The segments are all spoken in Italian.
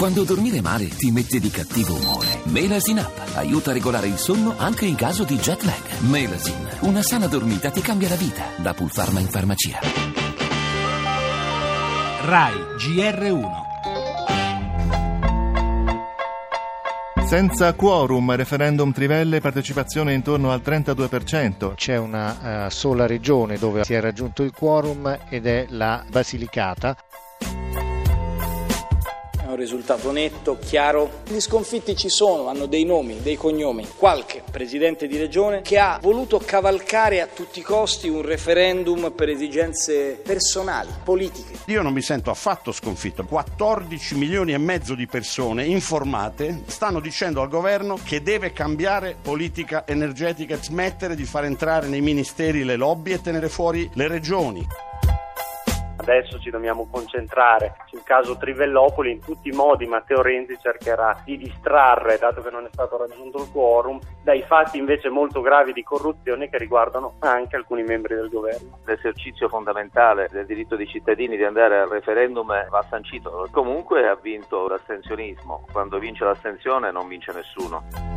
Quando dormire male ti mette di cattivo umore. Melasin Up aiuta a regolare il sonno anche in caso di jet lag. Melasin, una sana dormita ti cambia la vita. Da Pulpharma in farmacia. RAI GR1 Senza quorum, referendum Trivelle, partecipazione intorno al 32%. C'è una uh, sola regione dove si è raggiunto il quorum ed è la Basilicata risultato netto, chiaro. Gli sconfitti ci sono, hanno dei nomi, dei cognomi. Qualche presidente di regione che ha voluto cavalcare a tutti i costi un referendum per esigenze personali, politiche. Io non mi sento affatto sconfitto. 14 milioni e mezzo di persone informate stanno dicendo al governo che deve cambiare politica energetica e smettere di far entrare nei ministeri le lobby e tenere fuori le regioni. Adesso ci dobbiamo concentrare sul caso Trivellopoli. In tutti i modi Matteo Renzi cercherà di distrarre, dato che non è stato raggiunto il quorum, dai fatti invece molto gravi di corruzione che riguardano anche alcuni membri del governo. L'esercizio fondamentale del diritto dei cittadini di andare al referendum va sancito. Comunque ha vinto l'astensionismo. Quando vince l'astensione non vince nessuno.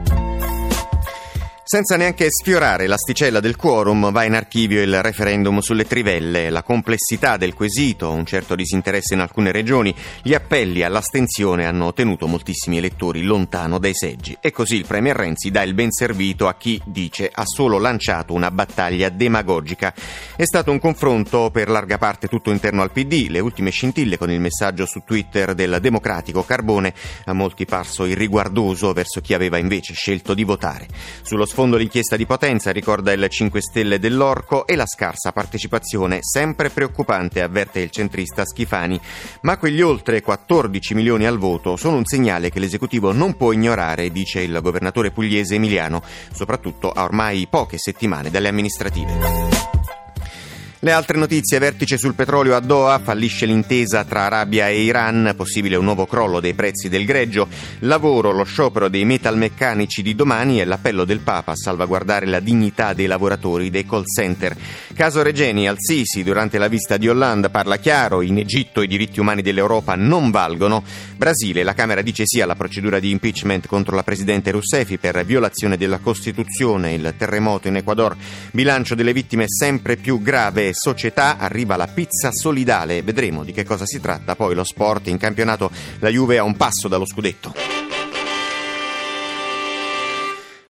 Senza neanche sfiorare l'asticella del quorum va in archivio il referendum sulle trivelle, la complessità del quesito, un certo disinteresse in alcune regioni, gli appelli all'astensione hanno tenuto moltissimi elettori lontano dai seggi e così il Premier Renzi dà il ben servito a chi dice ha solo lanciato una battaglia demagogica. È stato un confronto per larga parte tutto interno al PD, le ultime scintille con il messaggio su Twitter del democratico Carbone a molti parso irriguardoso verso chi aveva invece scelto di votare. Sullo sfondo l'inchiesta di Potenza, ricorda il 5 Stelle dell'Orco, e la scarsa partecipazione, sempre preoccupante, avverte il centrista Schifani. Ma quegli oltre 14 milioni al voto sono un segnale che l'esecutivo non può ignorare, dice il governatore pugliese Emiliano, soprattutto a ormai poche settimane dalle amministrative. Le altre notizie, vertice sul petrolio a Doha, fallisce l'intesa tra Arabia e Iran, possibile un nuovo crollo dei prezzi del greggio, lavoro, lo sciopero dei metalmeccanici di domani e l'appello del Papa a salvaguardare la dignità dei lavoratori dei call center. Caso Regeni, Al-Sisi durante la visita di Hollande parla chiaro, in Egitto i diritti umani dell'Europa non valgono. Brasile, la Camera dice sì alla procedura di impeachment contro la Presidente Rousseff per violazione della Costituzione, il terremoto in Ecuador, bilancio delle vittime sempre più grave società arriva la pizza solidale. Vedremo di che cosa si tratta. Poi lo sport in campionato, la Juve a un passo dallo scudetto.